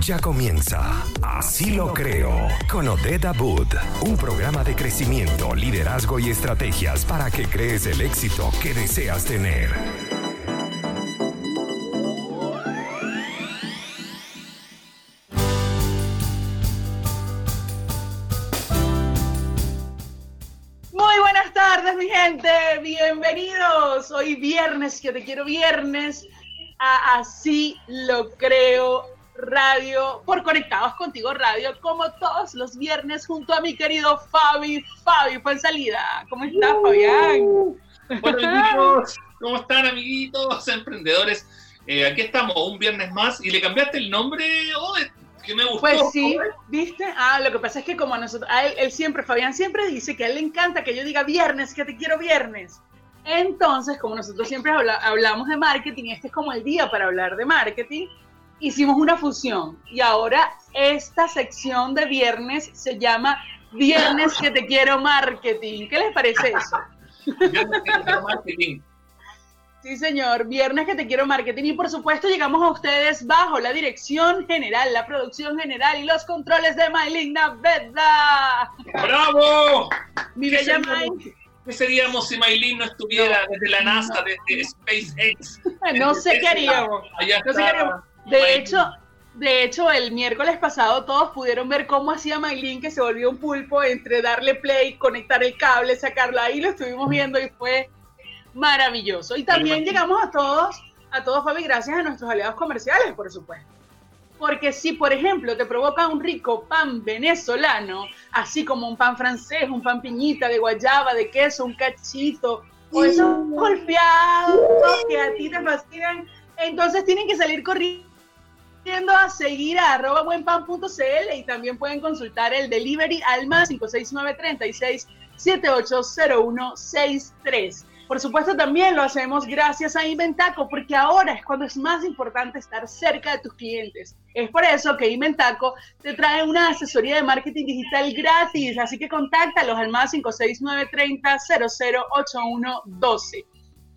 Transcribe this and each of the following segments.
Ya comienza Así lo creo con Odette Abud, un programa de crecimiento, liderazgo y estrategias para que crees el éxito que deseas tener. Muy buenas tardes, mi gente. Bienvenidos. Hoy viernes, que te quiero viernes, a Así lo creo Radio, por Conectados Contigo Radio, como todos los viernes, junto a mi querido Fabi. Fabi, fue en salida. ¿Cómo estás, Fabián? Bueno, amigos, ¿cómo están, amiguitos, emprendedores? Eh, aquí estamos, un viernes más, y le cambiaste el nombre, oh, que me gustó. Pues sí, ¿viste? Ah, lo que pasa es que como a nosotros, a él, él siempre, Fabián siempre dice que a él le encanta que yo diga viernes, que te quiero viernes. Entonces, como nosotros siempre habla, hablamos de marketing, este es como el día para hablar de marketing, hicimos una fusión y ahora esta sección de viernes se llama Viernes que te quiero marketing. ¿Qué les parece eso? Viernes que te quiero marketing. Sí, señor, Viernes que te quiero marketing y por supuesto llegamos a ustedes bajo la dirección general, la producción general y los controles de Maylin Naveda. ¡Bravo! Mi ¿Qué bella seríamos, May. qué seríamos si Maylin no estuviera desde la NASA, desde SpaceX? No sé Desde qué haríamos. Allá No sé qué haríamos. De hecho, de hecho, el miércoles pasado todos pudieron ver cómo hacía Maylin que se volvió un pulpo entre darle play, conectar el cable, sacarlo ahí, lo estuvimos viendo y fue maravilloso. Y también llegamos a todos, a todos, Fabi, gracias a nuestros aliados comerciales, por supuesto. Porque si, por ejemplo, te provoca un rico pan venezolano, así como un pan francés, un pan piñita de guayaba, de queso, un cachito, o esos golpeados que a ti te fascinan, entonces tienen que salir corriendo a seguir a arroba buenpan.cl y también pueden consultar el delivery al más 56936 780163. Por supuesto, también lo hacemos gracias a Inventaco, porque ahora es cuando es más importante estar cerca de tus clientes. Es por eso que Inventaco te trae una asesoría de marketing digital gratis, así que contáctalos al más 56930 008112.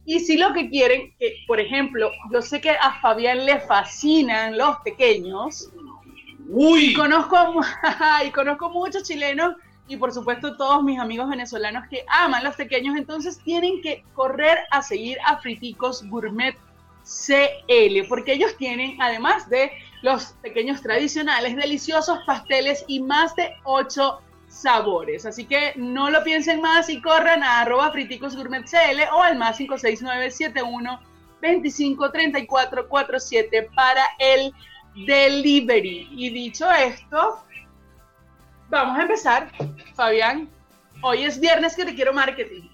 Y si lo que quieren, que por ejemplo, yo sé que a Fabián le fascinan los pequeños, y ¡Uy! conozco, y conozco muchos chilenos y por supuesto todos mis amigos venezolanos que aman los pequeños, entonces tienen que correr a seguir a Friticos Gourmet CL, porque ellos tienen, además de los pequeños tradicionales, deliciosos pasteles y más de 8 sabores. Así que no lo piensen más y corran a arroba Friticos Gourmet CL o al más 56971 253447 para el delivery. Y dicho esto, vamos a empezar, Fabián. Hoy es viernes que te quiero marketing.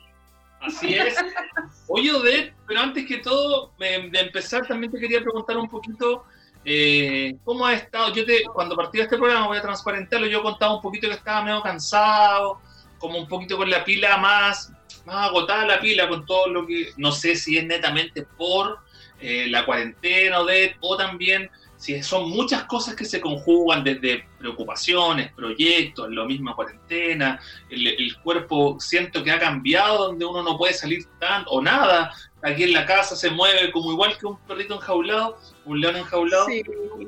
Así es. Oye, Odette, pero antes que todo, de empezar, también te quería preguntar un poquito eh, cómo has estado. Yo te, cuando partí de este programa, voy a transparentarlo, yo contaba un poquito que estaba medio cansado, como un poquito con la pila más, más agotada la pila con todo lo que, no sé si es netamente por eh, la cuarentena, Odette, o también si son muchas cosas que se conjugan desde preocupaciones, proyectos, la misma cuarentena, el, el cuerpo siento que ha cambiado donde uno no puede salir tanto o nada, aquí en la casa se mueve como igual que un perrito enjaulado, un león enjaulado. Sí.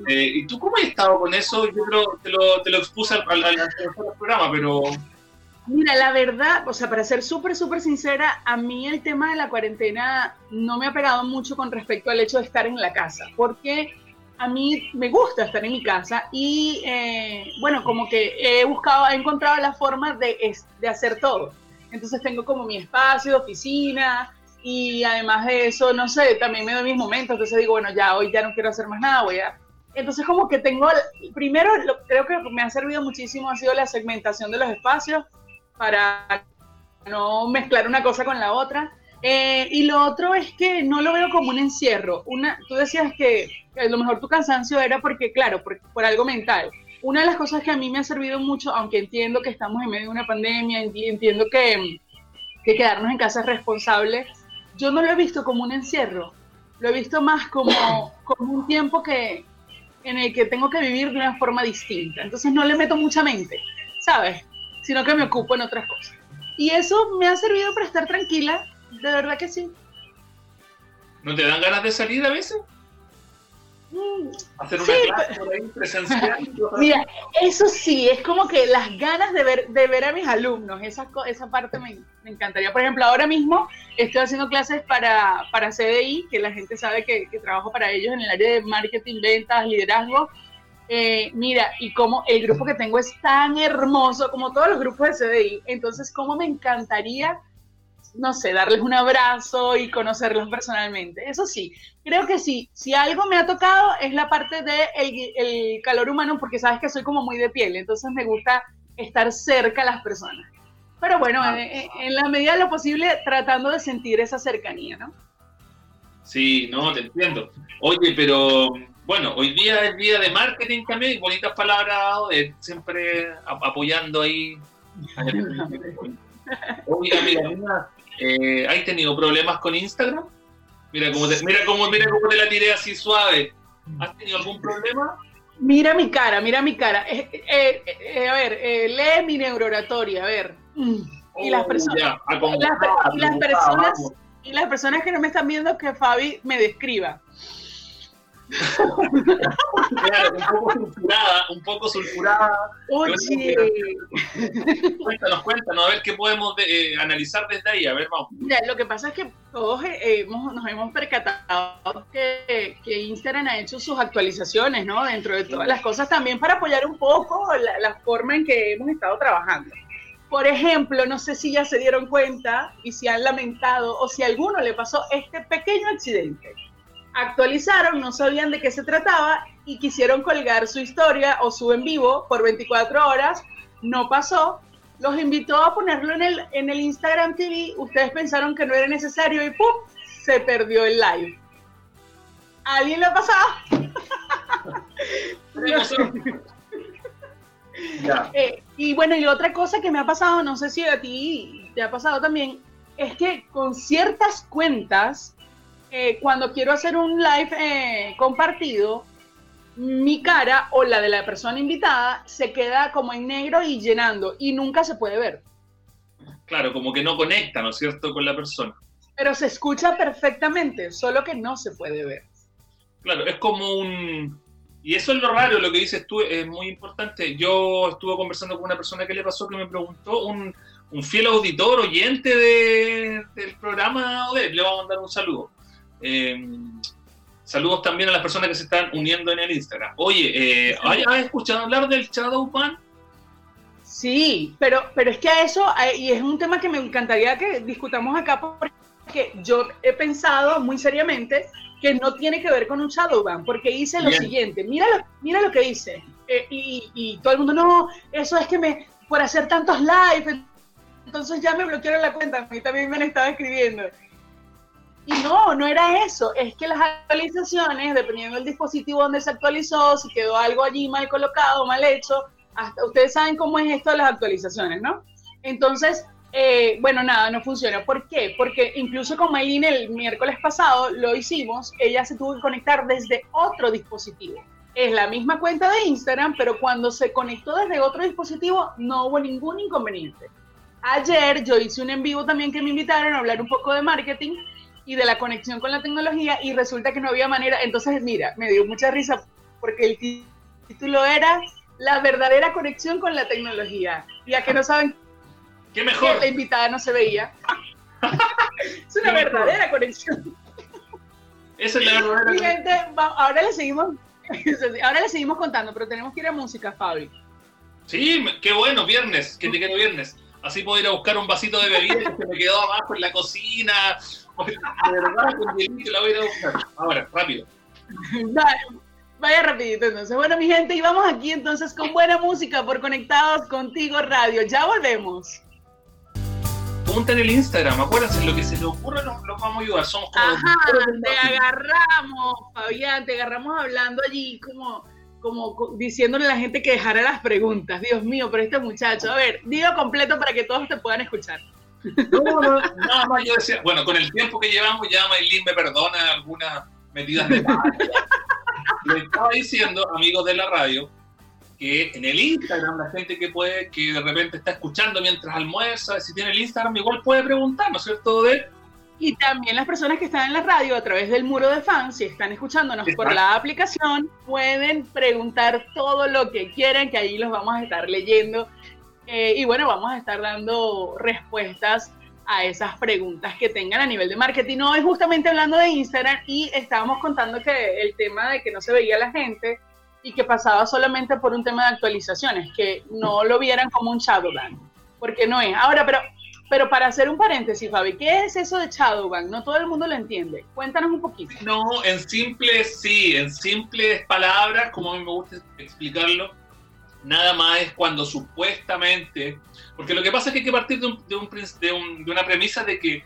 Eh, ¿Y tú cómo has estado con eso? Yo creo te lo, te lo expuse al, al, al- al programa, pero Mira, la verdad, o sea, para ser súper, súper sincera, a mí el tema de la cuarentena no me ha pegado mucho con respecto al hecho de estar en la casa, porque a mí me gusta estar en mi casa y, eh, bueno, como que he buscado, he encontrado la forma de, de hacer todo. Entonces tengo como mi espacio, oficina y además de eso, no sé, también me doy mis momentos, entonces digo, bueno, ya hoy ya no quiero hacer más nada, voy a... Entonces como que tengo, primero, lo, creo que me ha servido muchísimo ha sido la segmentación de los espacios para no mezclar una cosa con la otra. Eh, y lo otro es que no lo veo como un encierro. Una, tú decías que, a lo mejor tu cansancio era porque, claro, por, por algo mental. Una de las cosas que a mí me ha servido mucho, aunque entiendo que estamos en medio de una pandemia, enti- entiendo que, que quedarnos en casa es responsable, yo no lo he visto como un encierro. Lo he visto más como, como un tiempo que, en el que tengo que vivir de una forma distinta. Entonces no le meto mucha mente, ¿sabes? Sino que me ocupo en otras cosas. Y eso me ha servido para estar tranquila, de verdad que sí. ¿no te dan ganas de salir a veces? Hacer una clase por ahí presencial. Mira, eso sí, es como que las ganas de ver, de ver a mis alumnos, esa, esa parte me, encantaría. Por ejemplo, ahora mismo estoy haciendo clases para, para CDI, que la gente sabe que, que trabajo para ellos en el área de marketing, ventas, liderazgo. Eh, mira, y como el grupo que tengo es tan hermoso, como todos los grupos de CDI, entonces, ¿cómo me encantaría no sé, darles un abrazo y conocerlos personalmente. Eso sí, creo que sí, si algo me ha tocado es la parte de el, calor humano, porque sabes que soy como muy de piel, entonces me gusta estar cerca a las personas. Pero bueno, ah. en, la medida de lo posible, tratando de sentir esa cercanía, ¿no? Sí, no, te entiendo. Oye, pero bueno, hoy día es día de marketing también, bonitas palabras, de siempre apoyando ahí. Oye, mira, eh, ¿Has tenido problemas con Instagram? Mira cómo, te, mira, cómo, mira cómo te la tiré así suave. ¿Has tenido algún problema? Mira mi cara, mira mi cara. Eh, eh, a ver, lee mi neurooratoria, a ver. y las oh, personas, y las personas, y las personas que no me están viendo que Fabi me describa claro, un poco sulfurada, un poco sulfurada. Oye. Cuéntanos, cuéntanos, a ver qué podemos eh, analizar desde ahí, a ver, vamos. Mira, lo que pasa es que todos eh, nos hemos percatado que, Instagram ha hecho sus actualizaciones, ¿no? Dentro de todas las cosas, también para apoyar un poco la forma en que hemos estado trabajando. Por ejemplo, no sé si ya se dieron cuenta y si han lamentado o si a alguno le pasó este pequeño accidente actualizaron, no sabían de qué se trataba y quisieron colgar su historia o su en vivo por 24 horas. No pasó. Los invitó a ponerlo en el, en el Instagram TV. Ustedes pensaron que no era necesario y ¡pum! Se perdió el live. ¿Alguien lo ha pasado? Eh, y bueno, y otra cosa que me ha pasado, no sé si a ti te ha pasado también, es que con ciertas cuentas cuando quiero hacer un live eh, compartido, mi cara o la de la persona invitada se queda como en negro y llenando y nunca se puede ver. Claro, como que no conecta, ¿no es cierto?, con la persona. Pero se escucha perfectamente, solo que no se puede ver. Claro, es como un... Y eso es lo raro, lo que dices tú es muy importante. Yo estuve conversando con una persona que le pasó que me preguntó, un, un fiel auditor, oyente de, del programa le vamos a mandar un saludo. Em, saludos también a las personas que se están uniendo en el Instagram. Oye, eh, ¿has escuchado hablar del Shadow Ban? Sí, pero, pero es que a eso, y es un tema que me encantaría que discutamos acá, porque yo he pensado muy seriamente que no tiene que ver con un Shadowban, porque hice lo siguiente, mira lo, mira lo que hice, eh, y, y, todo el mundo, no, eso es que me, por hacer tantos lives, entonces ya me bloquearon la cuenta, a mí también me han estado escribiendo. Y no, no era eso, es que las actualizaciones, dependiendo del dispositivo donde se actualizó, si quedó algo allí mal colocado, mal hecho, hasta ustedes saben cómo es esto de las actualizaciones, ¿no? Entonces, eh, bueno, nada, no funciona. ¿Por qué? Porque incluso con Maylin el miércoles pasado lo hicimos, ella se tuvo que conectar desde otro dispositivo. Es la misma cuenta de Instagram, pero cuando se conectó desde otro dispositivo no hubo ningún inconveniente. Ayer yo hice un en vivo también que me invitaron a hablar un poco de marketing y de la conexión con la tecnología y resulta que no había manera. Entonces, mira, me dio mucha risa porque el título era La verdadera conexión con la tecnología. Ya que no saben ¿Qué mejor? Que la invitada no se veía. es una verdadera conexión. Esa es la verdadera. gente, ahora le seguimos ahora le seguimos contando, pero tenemos que ir a música, Fabi. Sí, qué bueno, viernes, que te quedó viernes. Así puedo ir a buscar un vasito de bebida que me quedó abajo en la cocina, de verdad, la voy a ir a buscar. Ahora, rápido. vaya rapidito entonces. Bueno, mi gente, y vamos aquí entonces con buena música por Conectados Contigo Radio. Ya volvemos. Punta en el Instagram, acuérdense, lo que se le ocurra los, vamos a ayudar. Somos como Ajá, te agarramos, Fabián, te agarramos hablando allí como, como diciéndole a la gente que dejara las preguntas. Dios mío, pero este muchacho. A ver, digo completo para que todos te puedan escuchar. No, no, nada más yo decía, bueno, con el tiempo que llevamos ya Maylin me perdona algunas medidas de Le estaba diciendo, amigos de la radio, que en el Instagram la gente que puede, que de repente está escuchando mientras almuerza, si tiene el Instagram igual puede preguntar, ¿no es cierto? De, Y también las personas que están en la radio a través del muro de fans, si están escuchándonos por la aplicación, pueden preguntar todo lo que quieran, que ahí los vamos a estar leyendo. Eh, y bueno, vamos a estar dando respuestas a esas preguntas que tengan a nivel de marketing. Hoy justamente hablando de Instagram y estábamos contando que el tema de que no se veía la gente y que pasaba solamente por un tema de actualizaciones, que no lo vieran como un shadowban, porque no es. Ahora, pero pero para hacer un paréntesis, Fabi, ¿qué es eso de Shadowban? No todo el mundo lo entiende. Cuéntanos un poquito. No, en simples, sí, en simples palabras, como a mí me gusta explicarlo, nada más es cuando supuestamente, porque lo que pasa es que hay que partir de, una premisa de que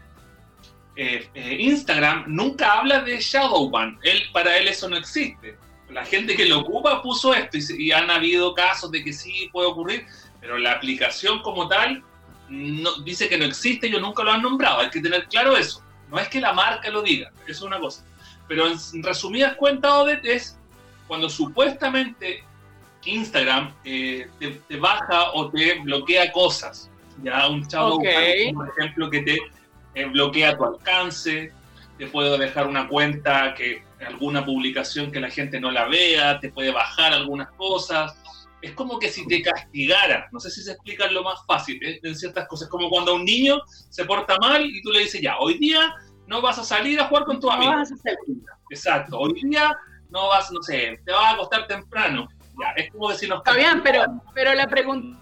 eh, eh, Instagram nunca habla de Shadowban. Él, para él eso no existe. La gente que lo ocupa puso esto y han habido casos de que sí puede ocurrir, pero la aplicación como tal dice que no existe, ellos nunca lo han nombrado, hay que tener claro eso. No es que la marca lo diga, eso es una cosa. Pero en resumidas cuentas, Odette, es cuando supuestamente Instagram eh, te, baja o te bloquea cosas. Ya un chavo, por ejemplo, que te eh, bloquea tu alcance, te puede dejar una cuenta que alguna publicación que la gente no la vea, te puede bajar algunas cosas, es como que si te castigara, no sé si se explica lo más fácil ¿eh? en ciertas cosas, como cuando un niño se porta mal y tú le dices, ya, hoy día no vas a salir a jugar con tu amigo. Exacto, hoy día no vas, no sé, te vas a acostar temprano. Es como decirnos... Está bien, pero, pero la, pregunta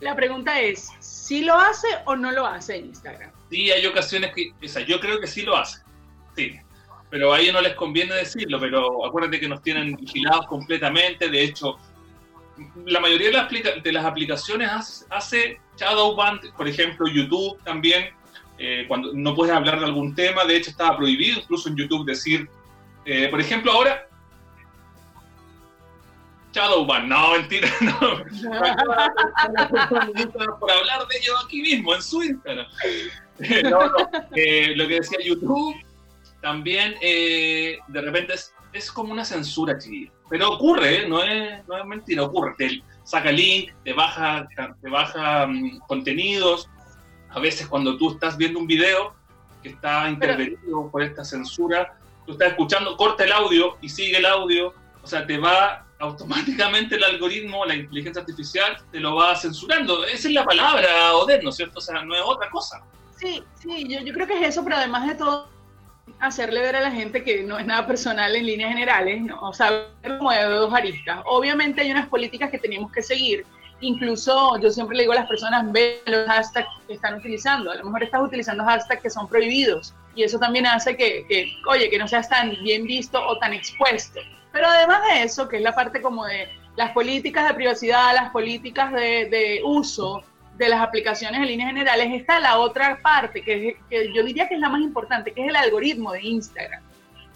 la pregunta es, ¿si lo hace o no lo hace en Instagram? Sí, hay ocasiones que, o sea, yo creo que sí lo hace, sí. Pero a ellos no les conviene decirlo, pero acuérdate que nos tienen vigilados completamente, de hecho, la mayoría de las, aplicaciones hace, Shadowban, por ejemplo, YouTube también, eh, cuando no puedes hablar de algún tema, de hecho estaba prohibido incluso en YouTube decir, eh, por ejemplo, ahora, Shadowban, no, mentira, no. por hablar de ello aquí mismo, en su Instagram. Eh, lo que decía YouTube, también de repente es, es como una censura, chiquillo pero ocurre, ¿eh? no, es, no es mentira, ocurre. Te saca link, te baja, te baja mm, contenidos. A veces cuando tú estás viendo un video que está intervenido por esta censura, tú estás escuchando, corta el audio y sigue el audio. O sea, te va automáticamente el algoritmo, la inteligencia artificial, te lo va censurando. Esa es la palabra, Oder, ¿no es cierto? O sea, no es otra cosa. Sí, sí, yo, yo creo que es eso, pero además de todo, hacerle ver a la gente que no es nada personal en líneas generales, ¿no? o sea, como de dos aristas. Obviamente hay unas políticas que tenemos que seguir. Incluso yo siempre le digo a las personas, ve los hashtags que están utilizando. A lo mejor estás utilizando hashtags que son prohibidos y eso también hace que, que, oye, que no seas tan bien visto o tan expuesto. Pero además de eso, que es la parte como de las políticas de privacidad, las políticas de, de uso, de las aplicaciones en líneas generales, está la otra parte, que, que, yo diría que es la más importante, que es el algoritmo de Instagram.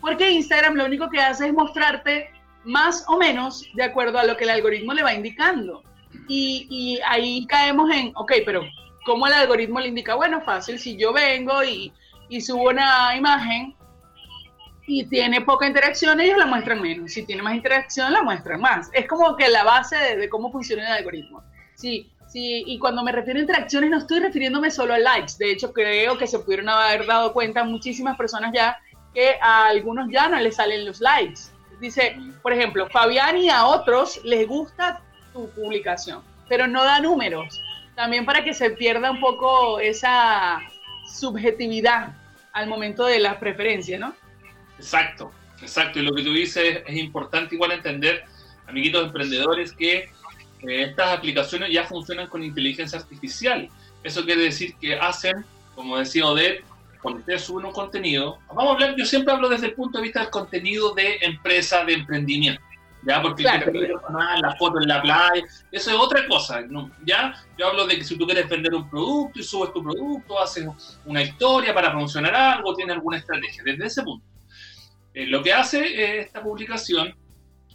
Porque Instagram lo único que hace es mostrarte más o menos de acuerdo a lo que el algoritmo le va indicando. Y, y ahí caemos en, ok, pero ¿cómo el algoritmo le indica? Bueno, fácil, si yo vengo y, y subo una imagen y tiene poca interacción, ellos la muestran menos. Si tiene más interacción, la muestran más. Es como que la base de, cómo funciona el algoritmo. Si Sí, y cuando me refiero a interacciones no estoy refiriéndome solo a likes. De hecho, creo que se pudieron haber dado cuenta muchísimas personas ya que a algunos ya no les salen los likes. Dice, por ejemplo, Fabián y a otros les gusta tu publicación, pero no da números. También para que se pierda un poco esa subjetividad al momento de las preferencias, ¿no? Exacto, exacto. Y lo que tú dices es importante igual entender, amiguitos emprendedores, que estas aplicaciones ya funcionan con inteligencia artificial. Eso quiere decir que hacen, como decía Odette, cuando ustedes suben un contenido, vamos a hablar, yo siempre hablo desde el punto de vista del contenido de empresa, de emprendimiento. ¿ya? Porque la foto en la playa, eso es otra cosa, ¿no? ¿ya? Yo hablo de que si tú quieres vender un producto y subes tu producto, haces una historia para promocionar algo, tienes alguna estrategia, desde ese punto. Eh, lo que hace esta publicación,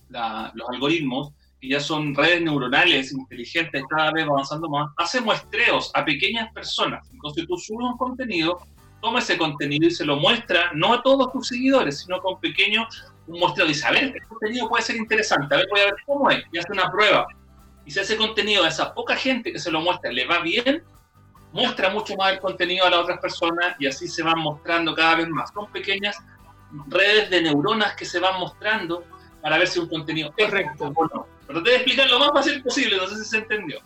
los algoritmos, ya son redes neuronales inteligentes cada vez avanzando más, hace muestreos a pequeñas personas. Entonces tú subes un contenido, toma ese contenido y se lo muestra no a todos tus seguidores, sino con pequeño un muestreo. Dice, a ver, este contenido puede ser interesante, a ver, voy a ver cómo es, y hace una prueba. Y si ese contenido a esa poca gente que se lo muestra le va bien, muestra mucho más el contenido a las otras personas y así se van mostrando cada vez más. Son pequeñas redes de neuronas que se van mostrando para ver si un contenido correcto o no. Pero te voy a explicar lo más fácil posible, no sé si se entendió.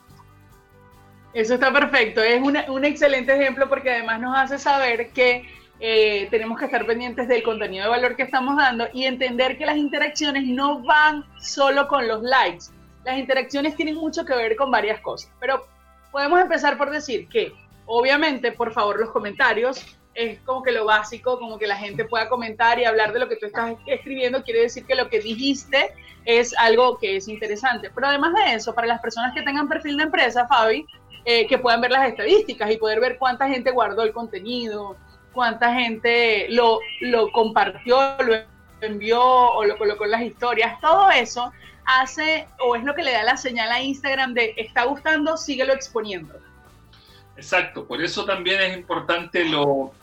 Eso está perfecto, es un excelente ejemplo porque además nos hace saber que eh, tenemos que estar pendientes del contenido de valor que estamos dando y entender que las interacciones no van solo con los likes. Las interacciones tienen mucho que ver con varias cosas, pero podemos empezar por decir que, obviamente, por favor, los comentarios es como que lo básico, como que la gente pueda comentar y hablar de lo que tú estás escribiendo, quiere decir que lo que dijiste es algo que es interesante. Pero además de eso, para las personas que tengan perfil de empresa, Fabi, eh, que puedan ver las estadísticas y poder ver cuánta gente guardó el contenido, cuánta gente lo, lo compartió, lo envió o lo colocó en las historias, todo eso hace o es lo que le da la señal a Instagram de está gustando, síguelo exponiendo. Exacto, por eso también es importante lo,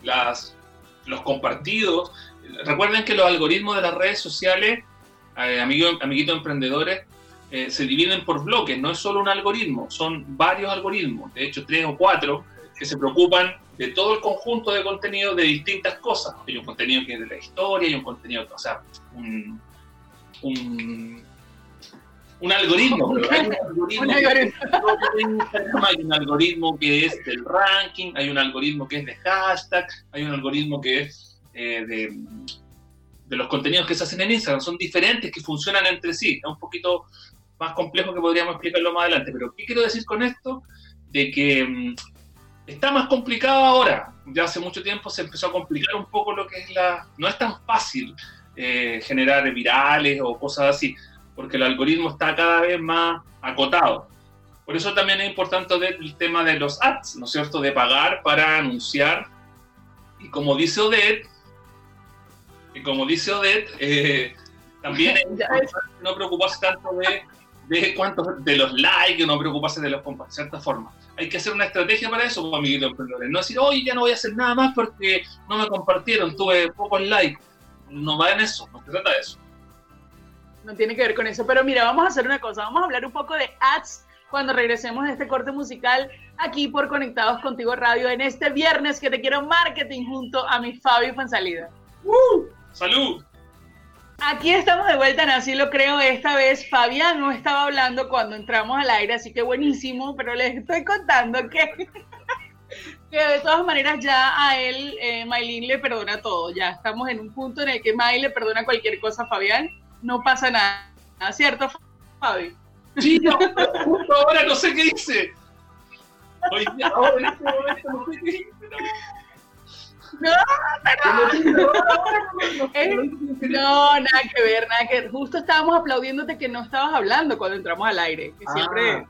los compartidos. Recuerden que los algoritmos de las redes sociales, eh, amiguitos emprendedores, eh, se dividen por bloques, no es solo un algoritmo, son varios algoritmos, de hecho tres o cuatro, que se preocupan de todo el conjunto de contenido de distintas cosas. Hay un contenido que es de la historia, hay un contenido, o sea, un, un, un algoritmo. Hay un algoritmo, hay un algoritmo que es del ranking, hay un algoritmo que es de hashtag, hay un algoritmo que es eh, de, de los contenidos que se hacen en Instagram. Son diferentes, que funcionan entre sí. Es un poquito más complejo que podríamos explicarlo más adelante. Pero, ¿qué quiero decir con esto? De que mm, Está más complicado ahora. Ya hace mucho tiempo se empezó a complicar un poco lo que es la... No es tan fácil eh, generar virales o cosas así, porque el algoritmo está cada vez más acotado. Por eso también es importante el tema de los ads, ¿no es cierto? De pagar para anunciar. Y como dice Odette, y como dice Odette, eh, también es no preocuparse tanto de, de cuántos de los likes, no preocuparse de los de cierta forma hay que hacer una estrategia para eso, pues, amiguitos emprendedores. No decir, oye, ya no voy a hacer nada más porque no me compartieron, tuve pocos likes. No va en eso, no se trata de eso. No tiene que ver con eso, pero mira, vamos a hacer una cosa, vamos a hablar un poco de ads cuando regresemos de este corte musical aquí por Conectados Contigo Radio en este viernes que te quiero marketing junto a mi Fabio Fansalida. ¡Uh! ¡Salud! Aquí estamos de vuelta en Así lo creo. Esta vez Fabián no estaba hablando cuando entramos al aire, así que buenísimo, pero les estoy contando que, que de todas maneras ya a él, eh, Maylin le perdona todo. Ya estamos en un punto en el que May le perdona cualquier cosa a Fabián. No pasa nada, ¿cierto, Fabi? Sí, no, justo ahora no sé qué dice. Hoy, ahora en este momento no sé qué dice. No, no, nada que ver, nada que ver. Justo estábamos aplaudiéndote que no estabas hablando cuando entramos al aire, que siempre,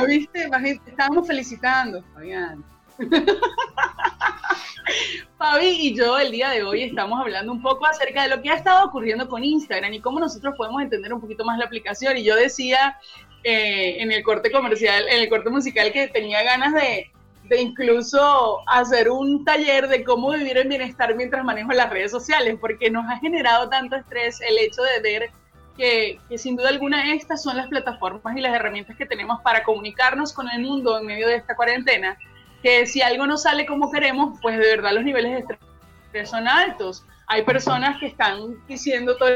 ah, viste? Estábamos felicitando, Fabián. Fabi y yo el día de hoy estamos hablando un poco acerca de lo que ha estado ocurriendo con Instagram y cómo nosotros podemos entender un poquito más la aplicación. Y yo decía eh, en el corte comercial, en el corte musical, que tenía ganas de, de incluso hacer un taller de cómo vivir en bienestar mientras manejo las redes sociales, porque nos ha generado tanto estrés el hecho de ver que, que, sin duda alguna estas son las plataformas y las herramientas que tenemos para comunicarnos con el mundo en medio de esta cuarentena, que si algo no sale como queremos, pues de verdad los niveles de estrés son altos. Hay personas que están diciendo todo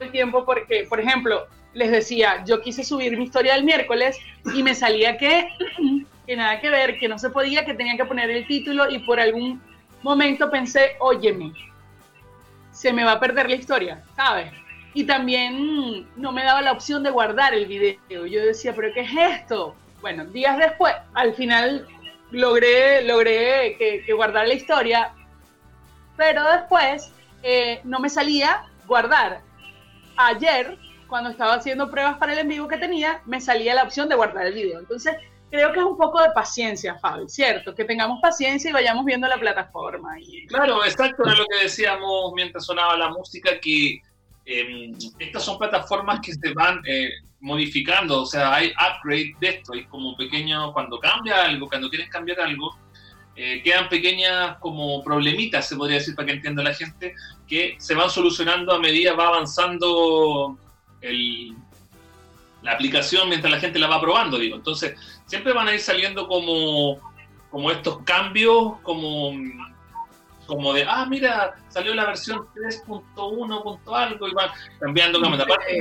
el tiempo porque, por ejemplo, les decía, yo quise subir mi historia el miércoles y me salía que que nada que ver, que no se podía, que tenía que poner el título y por algún momento pensé, óyeme, se me va a perder la historia, ¿sabes? Y también no me daba la opción de guardar el video. Yo decía, ¿pero qué es esto? Bueno, días después, al final logré, logré que, guardar la historia, pero después eh, no me salía guardar. Ayer, cuando estaba haciendo pruebas para el en vivo que tenía, me salía la opción de guardar el video. Entonces, creo que es un poco de paciencia, Fabi, ¿cierto? Que tengamos paciencia y vayamos viendo la plataforma. Claro, exacto, era lo que decíamos mientras sonaba la música, que em, estas son plataformas que se van eh, modificando, o sea, hay upgrade de esto, es como pequeño, cuando cambia algo, cuando quieres cambiar algo, eh, quedan pequeñas como problemitas, se podría decir para que entienda la gente, que se van solucionando a medida va avanzando el, la aplicación mientras la gente la va probando, digo. Entonces, siempre van a ir saliendo como como estos cambios, como, como de, ah, mira, salió la versión 3.1. algo y van cambiando cámara. Aparte,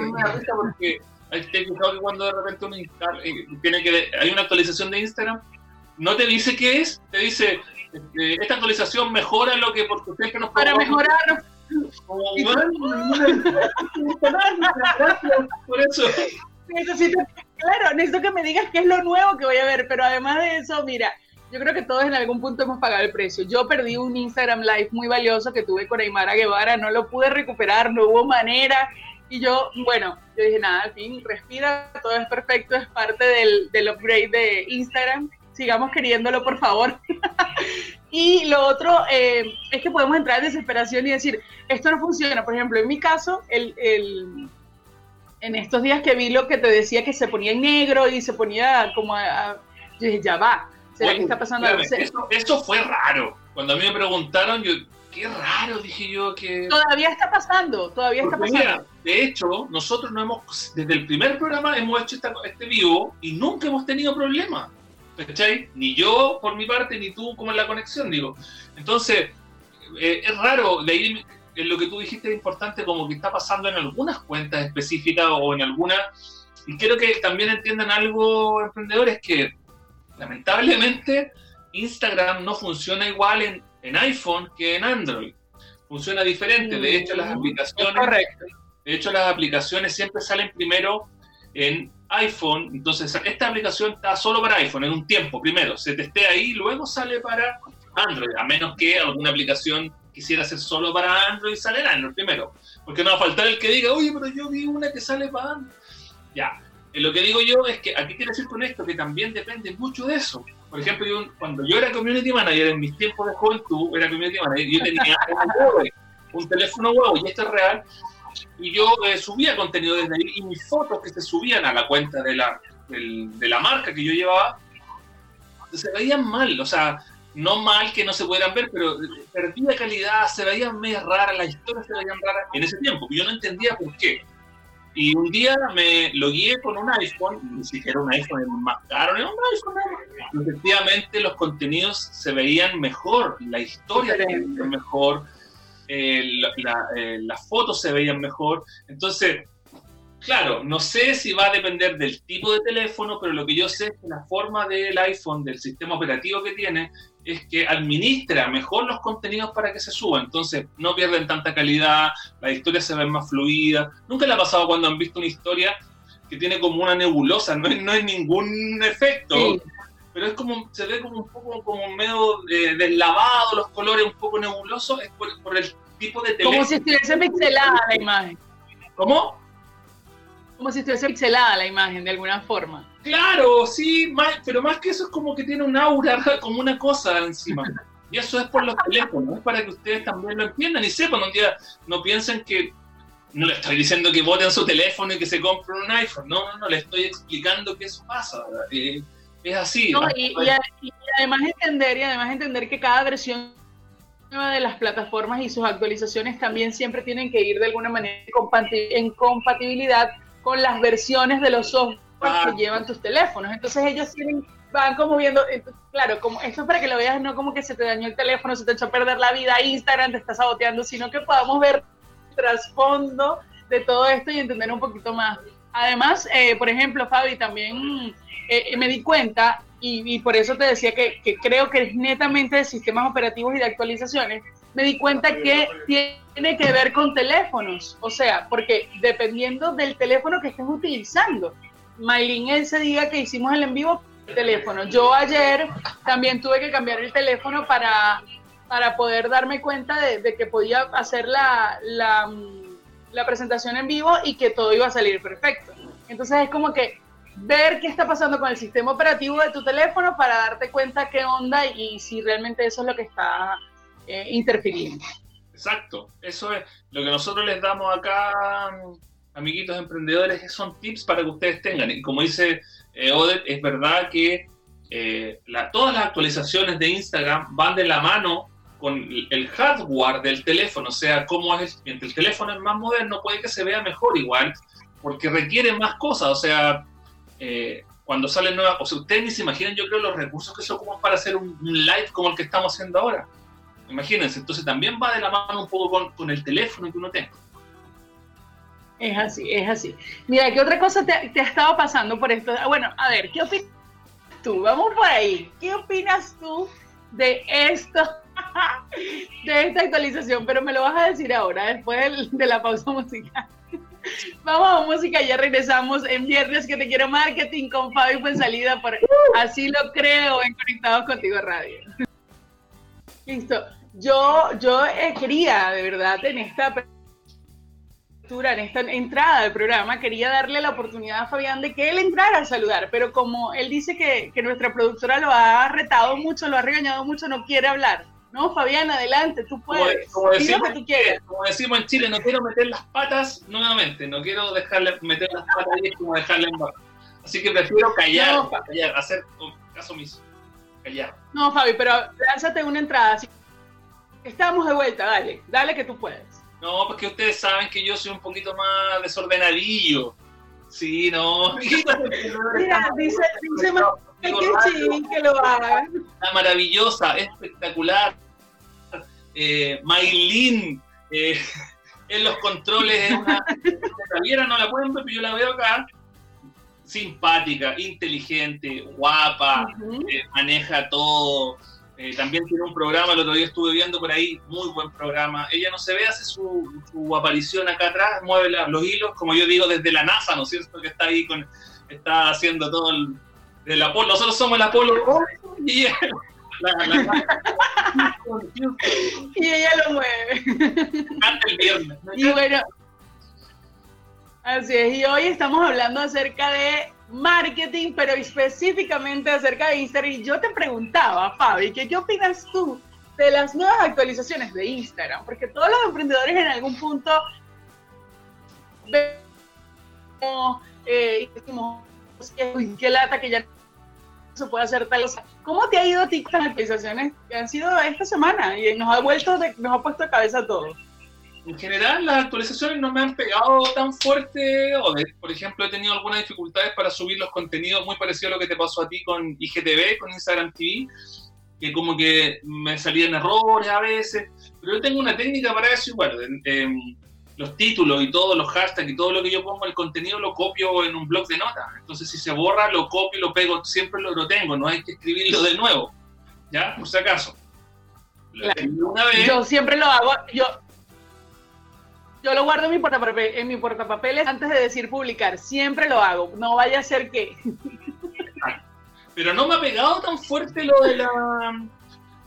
porque hay que cuando de repente eh, tiene que, hay una actualización de Instagram, no te dice qué es, te dice, este, esta actualización mejora lo que porque ustedes que nos Para mejorar. por eso. Necesito, claro, necesito que me digas qué es lo nuevo que voy a ver, pero además de eso, mira, yo creo que todos en algún punto hemos pagado el precio. Yo perdí un Instagram Live muy valioso que tuve con Aymara Guevara, no lo pude recuperar, no hubo manera. Y yo, bueno, yo dije, nada, al fin, respira, todo es perfecto, es parte del, del upgrade de Instagram. Sigamos queriéndolo, por favor. y lo otro eh, es que podemos entrar en desesperación y decir, esto no funciona. Por ejemplo, en mi caso, el, el, en estos días que vi lo que te decía que se ponía en negro y se ponía como a, yo dije, ya va, ¿será que está pasando? Eso, fue raro. Cuando a mí me preguntaron, yo, qué raro, dije yo que... Todavía está pasando, todavía está pasando. de hecho, nosotros no hemos, desde el primer programa hemos hecho este vivo y nunca hemos tenido problemas. ¿Cachai? Ni yo por mi parte, ni tú como en la conexión, digo. Entonces, eh, es raro, de ahí en lo que tú dijiste es importante, como que está pasando en algunas cuentas específicas o en algunas. Y quiero que también entiendan algo, emprendedores, que lamentablemente Instagram no funciona igual en, en iPhone que en Android. Funciona diferente. De hecho, las mm, aplicaciones. De hecho, las aplicaciones siempre salen primero en iPhone. Entonces, esta aplicación está solo para iPhone en un tiempo primero. Se testea ahí, luego sale para Android, a menos que alguna aplicación quisiera ser solo para Android, sale en Android primero. Porque no va a faltar el que diga, oye, pero yo vi una que sale para Android. Ya. lo que digo yo es que aquí quiero decir con esto que también depende mucho de eso. Por ejemplo, yo, cuando yo era community manager, en mis tiempos de juventud, era community manager, yo tenía un, teléfono huevo, y esto es real, y yo eh, subía contenido desde ahí, y mis fotos que se subían a la cuenta de la, de la marca que yo llevaba, se veían mal, o sea, no mal que no se pudieran ver, pero perdía calidad, se veían medio raras, las historias se veían raras en ese tiempo. Yo no entendía por qué. Y un día me lo guié con un iPhone, ni siquiera un iPhone más caro, era un iPhone. Efectivamente, los contenidos se veían mejor, la historia se veía mejor, eh, eh, las fotos se veían mejor. Entonces, Claro, no sé si va a depender del tipo de teléfono, pero lo que yo sé es que la forma del iPhone, del sistema operativo que tiene, es que administra mejor los contenidos para que se suban. Entonces, no pierden tanta calidad, la historia se ve más fluida. Nunca le ha pasado cuando han visto una historia que tiene como una nebulosa, no es, no es ningún efecto. Pero es como, se ve como un poco como medio eh, deslavado, los colores un poco nebulosos, es por, por el tipo de teléfono. Como si estuviese pixelada la imagen. ¿Cómo? como si estuviese pixelada la imagen de alguna forma. Claro, sí, pero más que eso es como que tiene un aura, como una cosa encima. Y eso es por los teléfonos, es para que ustedes también lo entiendan y sepan, un día no piensen que no le estoy diciendo que voten su teléfono y que se compren un iPhone, no, no, no, le estoy explicando que eso pasa, eh, es así. y, además entender, y además entender que cada versión de las plataformas y sus actualizaciones también siempre tienen que ir de alguna manera en compatibilidad con las versiones de los software que ah. llevan tus teléfonos. Entonces ellos tienen, van como viendo, claro, como esto es para que lo veas, no como que se te dañó el teléfono, se te echó a perder la vida, Instagram te está saboteando, sino que podamos ver el trasfondo de todo esto y entender un poquito más. Además, eh, por ejemplo, Fabi, también eh, me di cuenta, y, y, por eso te decía que, que creo que es netamente de sistemas operativos y de actualizaciones, me di cuenta que tiene que ver con teléfonos, o sea, porque dependiendo del teléfono que estés utilizando. Maylin ese día que hicimos el en vivo, el teléfono. Yo ayer también tuve que cambiar el teléfono para, para poder darme cuenta de, que podía hacer la, la, la presentación en vivo y que todo iba a salir perfecto. Entonces es como que ver qué está pasando con el sistema operativo de tu teléfono para darte cuenta qué onda y si realmente eso es lo que está eh, interferir. Exacto, eso es lo que nosotros les damos acá, amiguitos emprendedores, son tips para que ustedes tengan. Y como dice eh, es verdad que eh, todas las actualizaciones de Instagram van de la mano con el hardware del teléfono, o sea, como es, mientras el teléfono es más moderno, puede que se vea mejor igual, porque requiere más cosas, o sea, cuando salen nuevas, o sea, ustedes ni se imaginan, yo creo, los recursos que se ocupan para hacer un, live como el que estamos haciendo ahora. Imagínense, entonces también va de la mano un poco con el teléfono que uno tenga. Es así, es así. Mira, ¿qué otra cosa te, te ha estado pasando por esto? Bueno, a ver, ¿qué opinas tú? Vamos por ahí. ¿Qué opinas tú de esto, de esta actualización? Pero me lo vas a decir ahora, después de la pausa musical. Vamos a música, ya regresamos en Viernes que te quiero marketing con Fabi en salida por Así lo creo en Conectados Contigo Radio. Listo. Yo, yo eh, quería, de verdad, en esta en esta entrada del programa, quería darle la oportunidad a Fabián de que él entrara a saludar, pero como él dice que, que nuestra productora lo ha retado mucho, lo ha regañado mucho, no quiere hablar. No, Fabián, adelante, tú puedes. Como, decimos, tú como decimos en Chile, no quiero meter las patas nuevamente, no quiero dejarle meter las patas ahí, es como dejarle en bajo. Así que prefiero callar, callar, hacer caso omiso, callar. No, Fabi, pero lánzate una entrada. Así. Estamos de vuelta, dale, dale que tú puedes. No, porque ustedes saben que yo soy un poquito más desordenadillo. Sí, no. Mira, dice, dice que que lo haga. La maravillosa, espectacular. Eh, Maylin eh, en los controles es una. La no la pueden ver, pero yo la veo acá. Simpática, inteligente, guapa, eh, maneja todo eh, también tiene un programa, el otro día estuve viendo por ahí, muy buen programa. Ella no se ve, hace su, aparición acá atrás, mueve los hilos, como yo digo, desde la NASA, ¿no es cierto? Que está ahí, con, está haciendo todo el, Apolo. Nosotros somos el Apolo y ella, y ella lo mueve. Hasta el viernes. Y bueno, así es. Y hoy estamos hablando acerca de marketing, pero específicamente acerca de Instagram. Y yo te preguntaba, Fabi, ¿qué, ¿qué opinas tú de las nuevas actualizaciones de Instagram? Porque todos los emprendedores en algún punto vemos eh, decimos, qué lata que ya se puede hacer tal cosa. ¿Cómo te ha ido a ti con actualizaciones que han sido esta semana? Y nos ha vuelto, nos ha puesto a cabeza a todos en general las actualizaciones no me han pegado tan fuerte. O por ejemplo, he tenido algunas dificultades para subir los contenidos muy parecido a lo que te pasó a ti con IGTV, con Instagram TV, que como que me salían errores a veces. Pero yo tengo una técnica para eso igual. los títulos y todos los hashtags y todo lo que yo pongo, el contenido lo copio en un blog de notas. Entonces, si se borra, lo copio y lo pego, siempre lo, lo tengo, no hay que escribirlo de nuevo. ¿Ya? Por si acaso. Yo siempre lo hago, yo, yo lo guardo en mi, portapapeles, en mi portapapeles antes de decir publicar. Siempre lo hago. No vaya a ser que. Pero no me ha pegado tan fuerte lo de, la,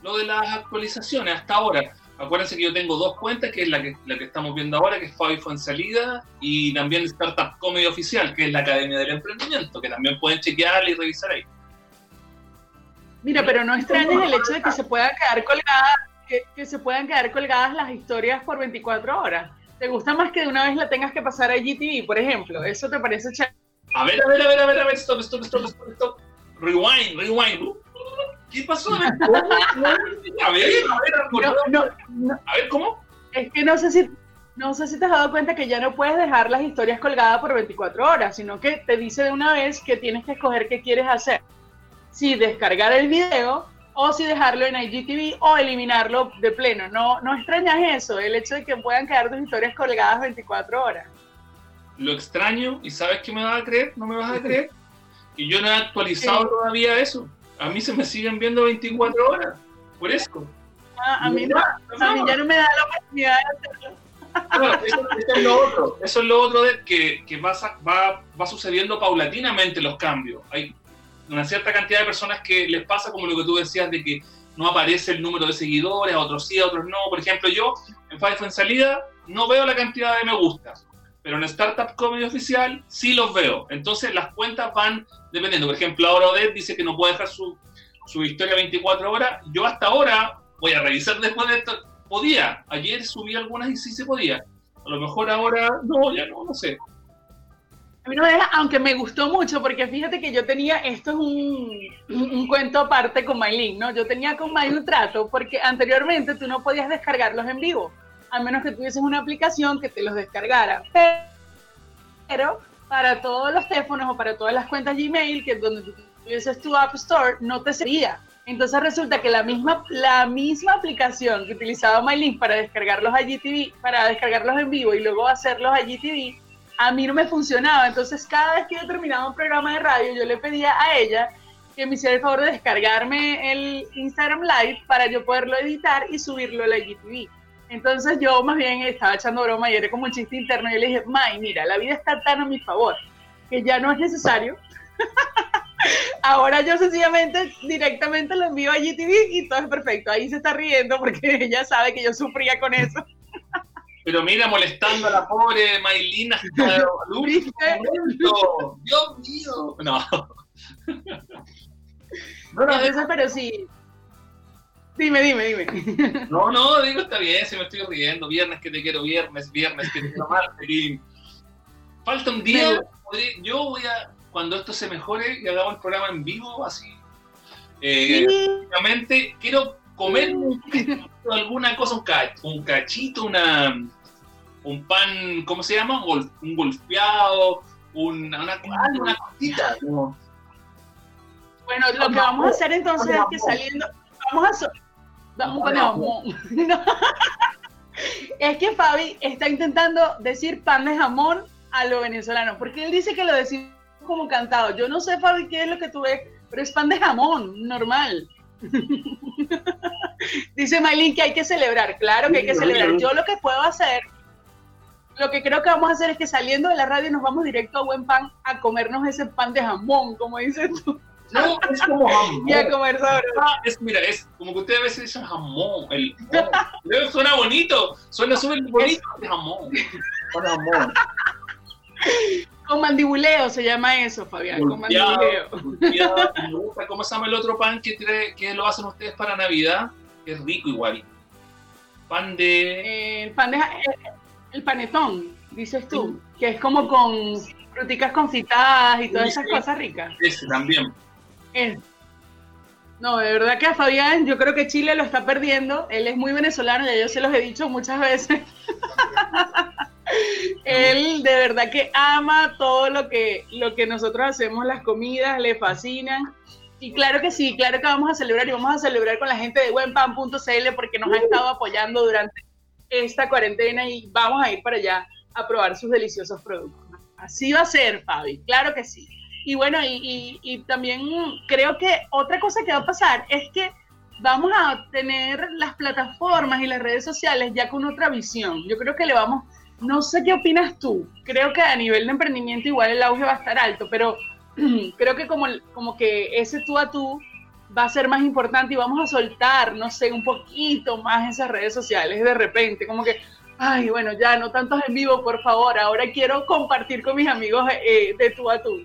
lo de las actualizaciones hasta ahora. Acuérdense que yo tengo dos cuentas, que es la que, la que estamos viendo ahora, que es Fabi en salida, y también Startup Comedy Oficial, que es la Academia del Emprendimiento, que también pueden chequearla y revisar ahí. Mira, pero no extrañes el hecho de que se puedan quedar colgadas, que, que se puedan quedar colgadas las historias por 24 horas. ¿Te gusta más que de una vez la tengas que pasar a GTV, por ejemplo? ¿Eso te parece chévere? A ver, a ver, a ver, a ver, a ver, stop, stop, stop, stop, stop. Rewind, rewind. ¿Qué pasó? A ver, a ver, no, no, a ver, ¿cómo? Es que no sé si no sé si te has dado cuenta que ya no puedes dejar las historias colgadas por 24 horas, sino que te dice de una vez que tienes que escoger qué quieres hacer. Si descargar el video o si dejarlo en IGTV o eliminarlo de pleno. No, no extrañas eso, el hecho de que puedan quedar tus historias colgadas 24 horas. Lo extraño, y ¿sabes qué me vas a creer? ¿No me vas a creer? Que yo no he actualizado todavía eso. A mí se me siguen viendo 24 horas. Por eso. Ah, a, mí no, a mí ya no me da la oportunidad de hacerlo. eso, es lo otro, eso es lo otro de que, que va, va, va, sucediendo paulatinamente los cambios. Hay una cierta cantidad de personas que les pasa como lo que tú decías de que no aparece el número de seguidores, a otros sí, a otros no. Por ejemplo, yo en Five en salida no veo la cantidad de me gustas, pero en Startup Comedy Oficial sí los veo. Entonces las cuentas van dependiendo. Por ejemplo, ahora Odette dice que no puede dejar su, su historia 24 horas. Yo hasta ahora voy a revisar después de esto. Podía. Ayer subí algunas y sí se podía. A lo mejor ahora no, ya no, no sé. A mí no me deja, aunque me gustó mucho, porque fíjate que yo tenía, esto es un, cuento aparte con Maylin, ¿no? Yo tenía con May un trato, porque anteriormente tú no podías descargarlos en vivo, a menos que tuvieses una aplicación que te los descargara. Pero para todos los teléfonos o para todas las cuentas Gmail, que donde tú tuvieses tu App Store, no te sería. Entonces resulta que la misma, la misma aplicación que utilizaba MyLink para descargarlos a GTV, para descargarlos en vivo y luego hacerlos a GTV, a mí no me funcionaba. Entonces cada vez que yo terminaba un programa de radio, yo le pedía a ella que me hiciera el favor de descargarme el Instagram Live para yo poderlo editar y subirlo a la GTV. Entonces yo más bien estaba echando broma y era como un chiste interno y le dije, May, mira, la vida está tan a mi favor que ya no es necesario. Ahora yo sencillamente directamente lo envío a GTV y todo es perfecto. Ahí se está riendo porque ella sabe que yo sufría con eso. Pero mira, molestando a la pobre Maylina. Dios mío. No. No, no, eso, pero sí. Dime, dime, dime. No, no, digo, está bien, se me estoy riendo. Viernes que te quiero, viernes, viernes que te quiero martes. Falta un día. Yo voy a, cuando esto se mejore y hagamos el programa en vivo, así. Eh, quiero comer alguna cosa, un, cachito, una, un pan, ¿cómo se llama? Un golpeado, una, una, una cosita. Bueno, lo que vamos a hacer entonces es que saliendo, vamos a... Vamos es que Fabi está intentando decir pan de jamón a lo venezolano, porque él dice que lo decimos como cantado. Yo no sé, Fabi, qué es lo que tú ves, pero es pan de jamón, normal. dice Maylin que hay que celebrar, claro que hay que celebrar. Yo lo que puedo hacer, lo que creo que vamos a hacer es que saliendo de la radio nos vamos directo a Buen Pan a comernos ese pan de jamón, como dices tú. No, es como jamón. Y a comer sobre. Ah, es, mira, es como que ustedes a veces dicen jamón. El, suena bonito, suena súper bonito. Es jamón. Jamón. Con mandibuleo se llama eso, Fabián. con mandibuleo. ¿Cómo se llama el otro pan que, que lo hacen ustedes para Navidad? Que es rico igual. Pan de. Eh, el pan de. El, panetón, dices tú. Que es como con fruticas confitadas y todas esas cosas ricas. Ese también. No, de verdad que a Fabián yo creo que Chile lo está perdiendo. Él es muy venezolano, ya yo se los he dicho muchas veces. Él de verdad que ama todo lo que, lo que nosotros hacemos, las comidas, le fascinan. Y claro que sí, claro que vamos a celebrar y vamos a celebrar con la gente de buenpan.cl porque nos ha estado apoyando durante esta cuarentena y vamos a ir para allá a probar sus deliciosos productos. Así va a ser, Fabi, claro que sí. Y bueno, y, también creo que otra cosa que va a pasar es que vamos a tener las plataformas y las redes sociales ya con otra visión. Yo creo que le vamos, no sé qué opinas tú, creo que a nivel de emprendimiento igual el auge va a estar alto, pero creo que como, como que ese tú a tú va a ser más importante y vamos a soltar, no sé, un poquito más esas redes sociales de repente, como que, ay, bueno, ya no tantos en vivo, por favor, ahora quiero compartir con mis amigos eh, de tú a tú.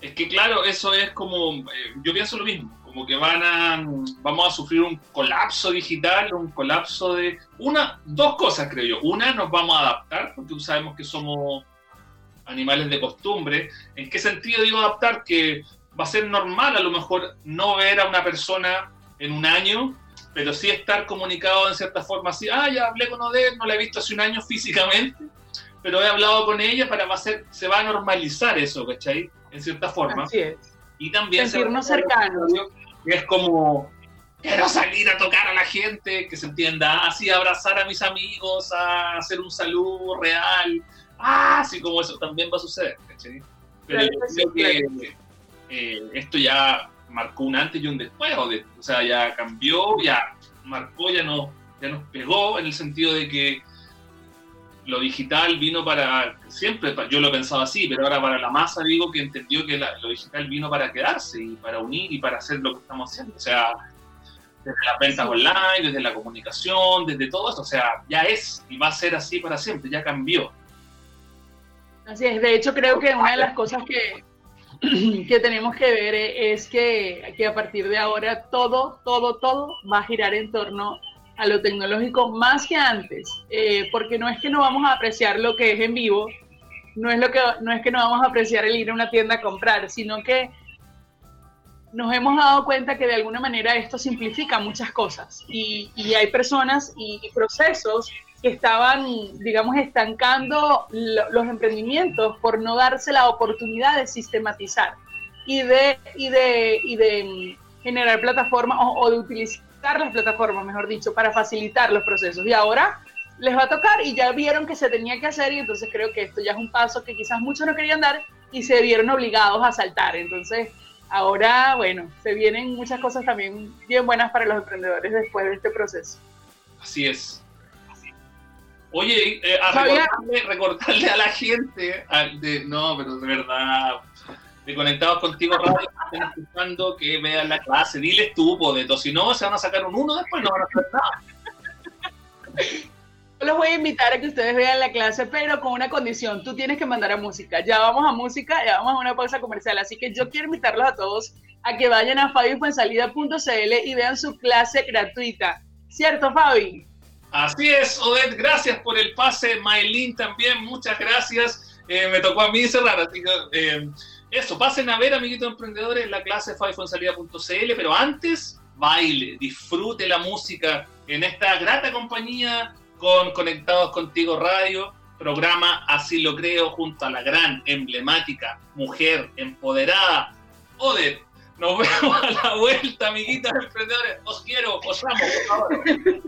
Es que claro, eso es como, eh, yo pienso lo mismo, como que van a, vamos a sufrir un colapso digital, un colapso de, una, dos cosas creo yo. Una, nos vamos a adaptar, porque sabemos que somos animales de costumbre. ¿En qué sentido digo adaptar? Que va a ser normal a lo mejor no ver a una persona en un año, pero sí estar comunicado en cierta forma así, ah, ya hablé con Odette, no la he visto hace un año físicamente, pero he hablado con ella para va a ser, se va a normalizar eso, ¿cachai? en cierta forma. Así es. Y también sentirnos cercanos. Es como quiero salir a tocar a la gente, que se entienda, así abrazar a mis amigos, a hacer un saludo real, ah, así como eso también va a suceder, Pero yo creo que eh, esto ya marcó un antes y un después, o, sea, ya cambió, ya marcó, ya no, ya nos pegó en el sentido de que lo digital vino para, siempre yo lo he pensado así, pero ahora para la masa digo que entendió que lo digital vino para quedarse y para unir y para hacer lo que estamos haciendo. O sea, desde las ventas online, desde la comunicación, desde todo eso, o sea, ya es y va a ser así para siempre, ya cambió. Así es, de hecho creo que una de las cosas que, que tenemos que ver es que, que a partir de ahora todo, todo, todo va a girar en torno a lo tecnológico más que antes, eh, porque no es que no vamos a apreciar lo que es en vivo, no es, lo que, no es que no vamos a apreciar el ir a una tienda a comprar, sino que nos hemos dado cuenta que de alguna manera esto simplifica muchas cosas. Y, hay personas y, procesos que estaban, digamos, estancando los emprendimientos por no darse la oportunidad de sistematizar y de, y de, y de generar plataformas o, de utilizar las plataformas, mejor dicho, para facilitar los procesos. Y ahora les va a tocar y ya vieron que se tenía que hacer y entonces creo que esto ya es un paso que quizás muchos no querían dar y se vieron obligados a saltar. Entonces, ahora, bueno, se vienen muchas cosas también bien buenas para los emprendedores después de este proceso. Así es. Oye, eh, a recordarle, a la gente, de, no, pero de verdad, de Conectados Contigo Radio, que están escuchando, que vean la clase, diles tú, Podeto, si no, se van a sacar un uno después, no van a hacer nada. Los voy a invitar a que ustedes vean la clase, pero con una condición, tú tienes que mandar a música. Ya vamos a música, ya vamos a una pausa comercial, así que yo quiero invitarlos a todos a que vayan a fabifuensalida.cl y vean su clase gratuita. ¿Cierto, Fabi? Así es, Odette, gracias por el pase. Maylin también, muchas gracias. Eh, me tocó a mí cerrar, así que eh, eso, pasen a ver, amiguitos emprendedores, la clase fabifuensalida.cl, pero antes, baile, disfrute la música en esta grata compañía con Conectados Contigo Radio, programa Así lo creo, junto a la gran, emblemática, mujer empoderada, Odette. Nos vemos a la vuelta, amiguitas emprendedores. Os quiero, os amo, por favor.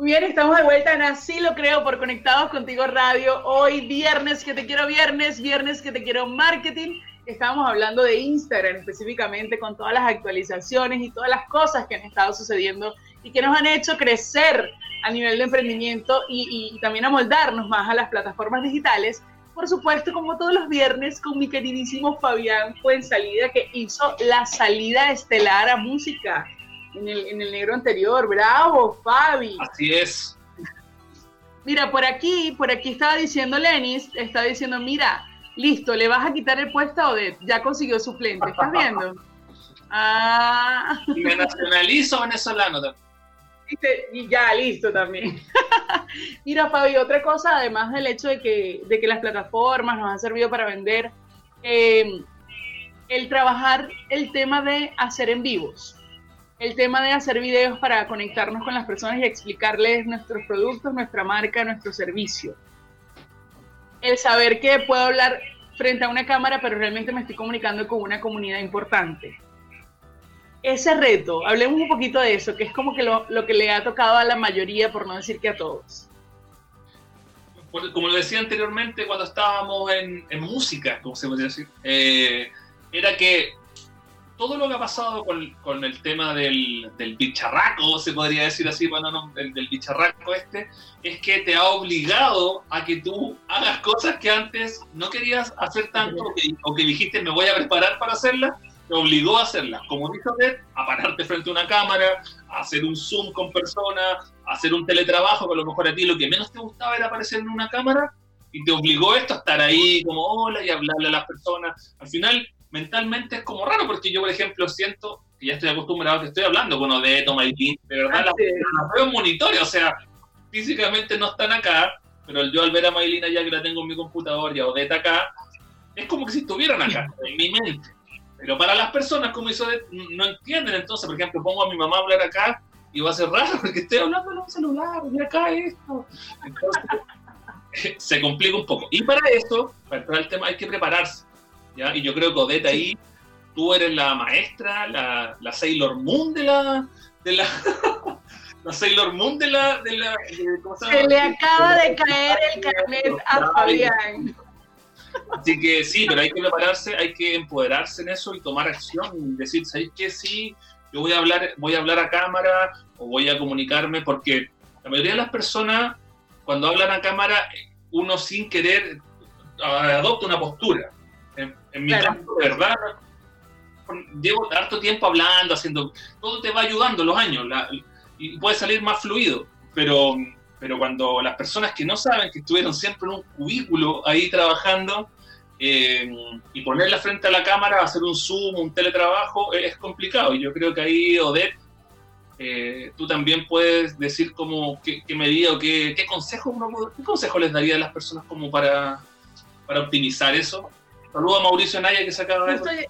Muy bien, estamos de vuelta en Así lo creo por Conectados Contigo Radio. Hoy viernes que te quiero viernes, viernes que te quiero marketing. Estamos hablando de Instagram específicamente con todas las actualizaciones y todas las cosas que han estado sucediendo y que nos han hecho crecer a nivel de emprendimiento y, también amoldarnos más a las plataformas digitales. Por supuesto, como todos los viernes, con mi queridísimo Fabián Fuensalida, que hizo la salida estelar a música en el, en el negro anterior. Bravo, Fabi. Así es. Mira, por aquí, por aquí estaba diciendo Lenis, está diciendo, mira, listo, le vas a quitar el puesto a Odette, ya consiguió suplente, ¿estás viendo? Ah. Y me nacionalizo venezolano también. Y ya, listo también. Mira, Fabi, otra cosa, además del hecho de que, de que las plataformas nos han servido para vender, eh, el trabajar el tema de hacer en vivos, el tema de hacer videos para conectarnos con las personas y explicarles nuestros productos, nuestra marca, nuestro servicio. El saber que puedo hablar frente a una cámara, pero realmente me estoy comunicando con una comunidad importante ese reto, hablemos un poquito de eso, que es como que lo, que le ha tocado a la mayoría, por no decir que a todos. Como lo decía anteriormente, cuando estábamos en, música, como se podría decir, eh, era que todo lo que ha pasado con, el tema del, bicharraco, se podría decir así, bueno, no, del, bicharraco este, es que te ha obligado a que tú hagas cosas que antes no querías hacer tanto o que dijiste me voy a preparar para hacerlas te obligó a hacerlas, como dijo usted, a pararte frente a una cámara, a hacer un Zoom con personas, a hacer un teletrabajo, que a lo mejor a ti lo que menos te gustaba era aparecer en una cámara, y te obligó esto a estar ahí como hola y hablarle a las personas. Al final, mentalmente es como raro, porque yo, por ejemplo, siento que ya estoy acostumbrado a que estoy hablando con de Toma y de verdad, las, veo en monitores, o sea, físicamente no están acá, pero yo al ver a Maylina ya que la tengo en mi computador y a Odette acá, es como que si estuvieran acá, en mi mente. Pero para las personas, como hizo, no entienden. Entonces, por ejemplo, pongo a mi mamá a hablar acá y va a ser raro porque estoy hablando en un celular y acá esto. Entonces, se complica un poco. Y para eso, para entrar al tema, hay que prepararse. ¿Ya? Y yo creo que Odette ahí, tú eres la maestra, la, la Sailor Moon de la. De la la Sailor Moon de la. De la se, le acaba de caer el carnet a Fabián. Así que sí, pero hay que prepararse, hay que empoderarse en eso y tomar acción y decir, ¿sabes qué? Sí, yo voy a hablar, voy a hablar a cámara o voy a comunicarme porque la mayoría de las personas cuando hablan a cámara uno sin querer adopta una postura. En, mi caso, de verdad, llevo harto tiempo hablando, haciendo, todo te va ayudando los años y puede salir más fluido, pero pero cuando las personas que no saben, que estuvieron siempre en un cubículo ahí trabajando, eh, y ponerla frente a la cámara, hacer un Zoom, un teletrabajo, es complicado. Y yo creo que ahí, Odette, eh, tú también puedes decir como qué, medida o qué, qué consejo qué consejo les daría a las personas como para, para optimizar eso. Saludos a Mauricio Naya que se acaba de...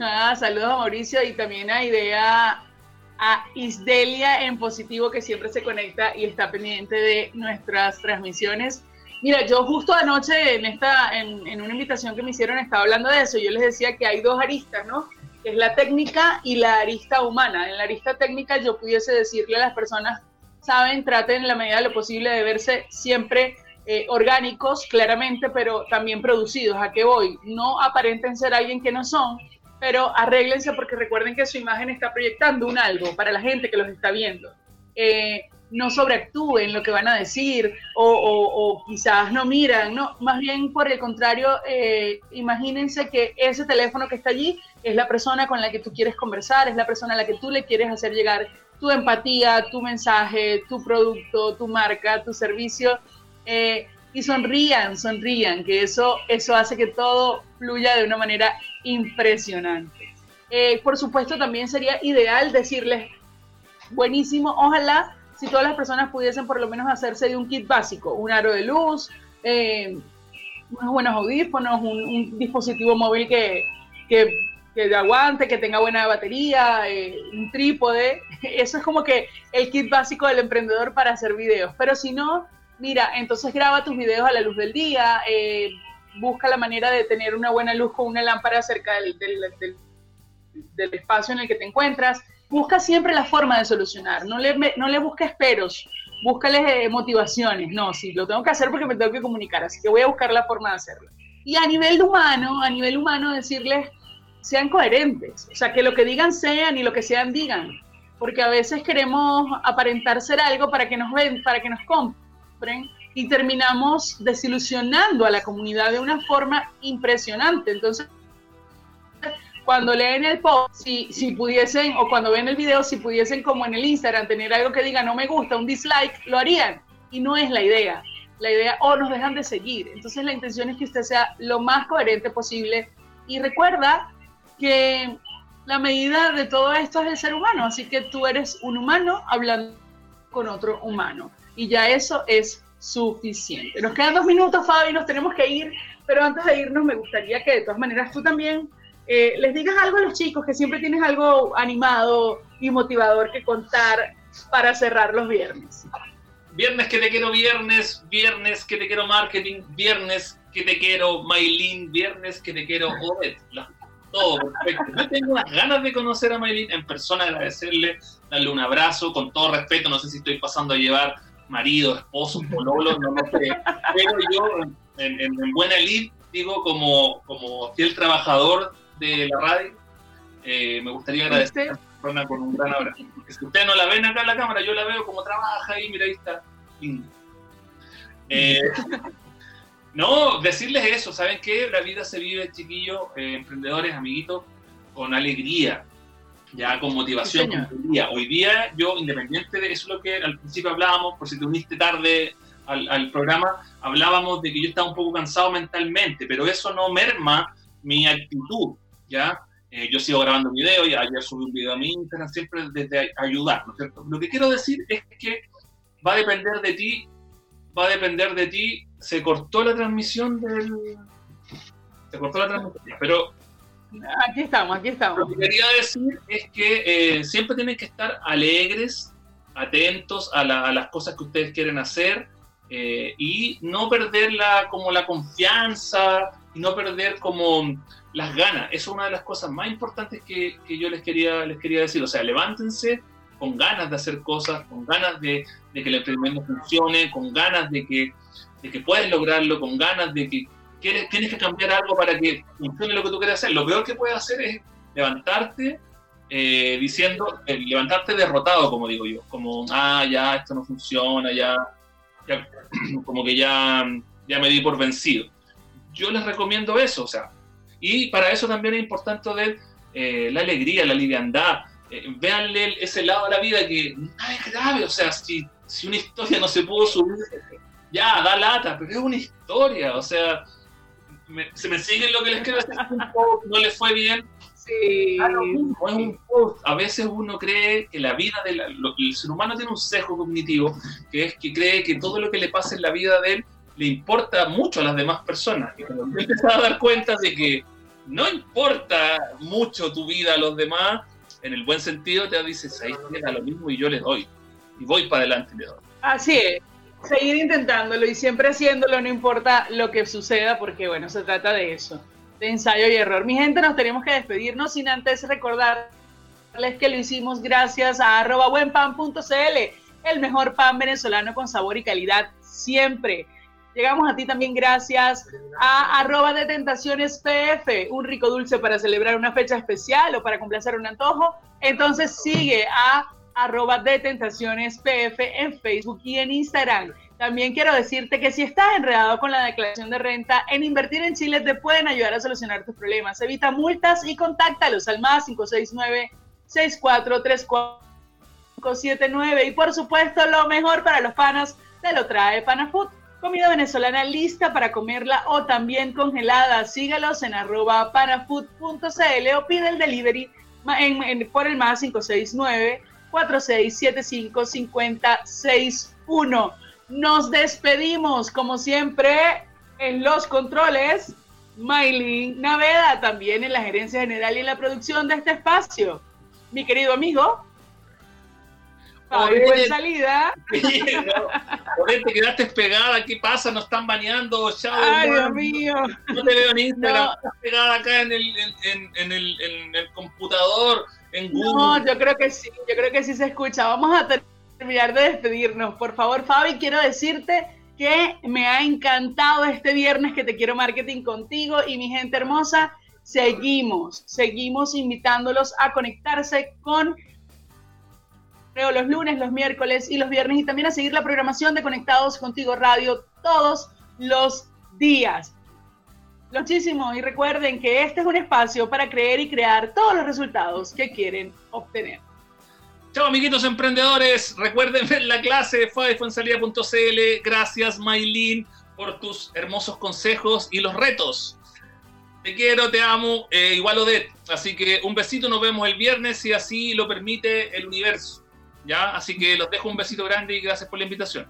Ah, saludos a Mauricio y también a Idea a Isdelia en positivo que siempre se conecta y está pendiente de nuestras transmisiones. Mira, yo justo anoche en, esta, en, en una invitación que me hicieron estaba hablando de eso. Yo les decía que hay dos aristas, ¿no? Que es la técnica y la arista humana. En la arista técnica yo pudiese decirle a las personas, saben, traten en la medida de lo posible de verse siempre eh, orgánicos, claramente, pero también producidos. ¿A qué voy? No aparenten ser alguien que no son, pero arréglense porque recuerden que su imagen está proyectando un algo para la gente que los está viendo. Eh, no sobreactúen lo que van a decir o, quizás no miran, no, más bien por el contrario, eh, imagínense que ese teléfono que está allí es la persona con la que tú quieres conversar, es la persona a la que tú le quieres hacer llegar tu empatía, tu mensaje, tu producto, tu marca, tu servicio. Eh, y sonrían, sonrían, que eso, eso hace que todo fluya de una manera impresionante. Eh, por supuesto, también sería ideal decirles, buenísimo, ojalá si todas las personas pudiesen por lo menos hacerse de un kit básico, un aro de luz, eh, unos buenos audífonos, un, dispositivo móvil que, que, que, aguante, que tenga buena batería, eh, un trípode. Eso es como que el kit básico del emprendedor para hacer videos. Pero si no, mira, entonces graba tus videos a la luz del día, eh, busca la manera de tener una buena luz con una lámpara cerca del, del, espacio en el que te encuentras. Busca siempre la forma de solucionar, no le, no le busques peros, búscales eh, motivaciones. No, sí, lo tengo que hacer porque me tengo que comunicar, así que voy a buscar la forma de hacerlo. Y a nivel humano, a nivel humano, decirles, sean coherentes, o sea, que lo que digan sean y lo que sean digan, porque a veces queremos aparentar ser algo para que nos ven, para que nos compren y terminamos desilusionando a la comunidad de una forma impresionante. Entonces, cuando leen el post, si, si pudiesen, o cuando ven el video, si pudiesen, como en el Instagram, tener algo que diga no me gusta, un dislike, lo harían. Y no es la idea. La idea, o nos dejan de seguir. Entonces, la intención es que usted sea lo más coherente posible. Y recuerda que la medida de todo esto es el ser humano. Así que tú eres un humano hablando con otro humano y ya eso es suficiente. Nos quedan dos minutos, Fabi, nos tenemos que ir, pero antes de irnos me gustaría que de todas maneras tú también eh, les digas algo a los chicos, que siempre tienes algo animado y motivador que contar para cerrar los viernes. Viernes que te quiero viernes, viernes que te quiero marketing, viernes que te quiero Maylin, viernes que te quiero. Todo perfecto. Yo tengo unas ganas de conocer a Maylin en persona, agradecerle, darle un abrazo, con todo respeto, no sé si estoy pasando a llevar marido, esposo, pololo, no lo sé. Pero yo, en, buena lid, digo, como, como fiel trabajador de la radio, eh, me gustaría agradecer a Rona con un gran abrazo. Porque si ustedes no la ven acá en la cámara, yo la veo como trabaja ahí, mira, ahí está. Eh, no, decirles eso, ¿saben qué? La vida se vive, chiquillos, eh, emprendedores, amiguitos, con alegría ya con motivación. Hoy día yo, independiente de eso, lo que al principio hablábamos, por si te uniste tarde al, programa, hablábamos de que yo estaba un poco cansado mentalmente, pero eso no merma mi actitud, ¿ya? Eh, yo sigo grabando videos, y ayer subí un video a mi Instagram, siempre desde ayudar, ¿no es cierto? Lo que quiero decir es que va a depender de ti, va a depender de ti, se cortó la transmisión del... Se cortó la transmisión, pero Aquí estamos, aquí estamos. Lo que quería decir es que eh, siempre tienen que estar alegres, atentos a, las cosas que ustedes quieren hacer eh, y no perder la, como la confianza y no perder como las ganas. Eso es una de las cosas más importantes que, yo les quería, les quería decir. O sea, levántense con ganas de hacer cosas, con ganas de, que el emprendimiento funcione, con ganas de que, de que puedes lograrlo, con ganas de que tienes que cambiar algo para que funcione lo que tú quieres hacer. Lo peor que puedes hacer es levantarte eh, diciendo, eh, levantarte derrotado, como digo yo, como, ah, ya, esto no funciona, ya, como que ya, ya me di por vencido. Yo les recomiendo eso, o sea, y para eso también es importante ver eh, la alegría, la liviandad, véanle ese lado de la vida que nada es grave, o sea, si, si una historia no se pudo subir, ya, da lata, pero es una historia, o sea, se me sigue lo que les quiero decir, no les fue bien. Sí. A veces uno cree que la vida del el ser humano tiene un sesgo cognitivo, que es que cree que todo lo que le pasa en la vida de él le importa mucho a las demás personas. Y cuando empiezas a dar cuenta de que no importa mucho tu vida a los demás, en el buen sentido, te dices, ahí da lo mismo y yo le doy. Y voy para adelante y le doy. Así es. Seguir intentándolo y siempre haciéndolo, no importa lo que suceda, porque bueno, se trata de eso, de ensayo y error. Mi gente, nos tenemos que despedirnos sin antes recordarles que lo hicimos gracias a arroba buenpan.cl, el mejor pan venezolano con sabor y calidad siempre. Llegamos a ti también gracias a arroba de tentaciones PF, un rico dulce para celebrar una fecha especial o para complacer un antojo. Entonces sigue a arroba de tentaciones PF en Facebook y en Instagram. También quiero decirte que si estás enredado con la declaración de renta, en Invertir en Chile te pueden ayudar a solucionar tus problemas. Evita multas y contáctalos al más 569 6434 Y por supuesto, lo mejor para los panas te lo trae Panafood comida venezolana lista para comerla o también congelada. Sígalos en arroba panafood.cl o pide el delivery por el más 569 4675 5061. Nos despedimos, como siempre, en los controles. Maylin Naveda, también en la gerencia general y en la producción de este espacio. Mi querido amigo, Ay, salida. te quedaste pegada, ¿qué pasa? Nos están baneando, chao. Ay, Dios mío. No te veo en Instagram, estás pegada acá en el, en, en, el, en el computador, en Google. No, yo creo que sí, yo creo que sí se escucha. Vamos a terminar de despedirnos. Por favor, Fabi, quiero decirte que me ha encantado este viernes que te quiero marketing contigo y mi gente hermosa. Seguimos, seguimos invitándolos a conectarse con los lunes, los miércoles y los viernes y también a seguir la programación de Conectados Contigo Radio todos los días. Muchísimo y recuerden que este es un espacio para creer y crear todos los resultados que quieren obtener. Chao amiguitos emprendedores, recuerden ver la clase de fuensalida.cl. Gracias Maylin por tus hermosos consejos y los retos. Te quiero, te amo, eh, igual Odette. Así que un besito, nos vemos el viernes si así lo permite el universo. ¿ya? Así que los dejo un besito grande y gracias por la invitación.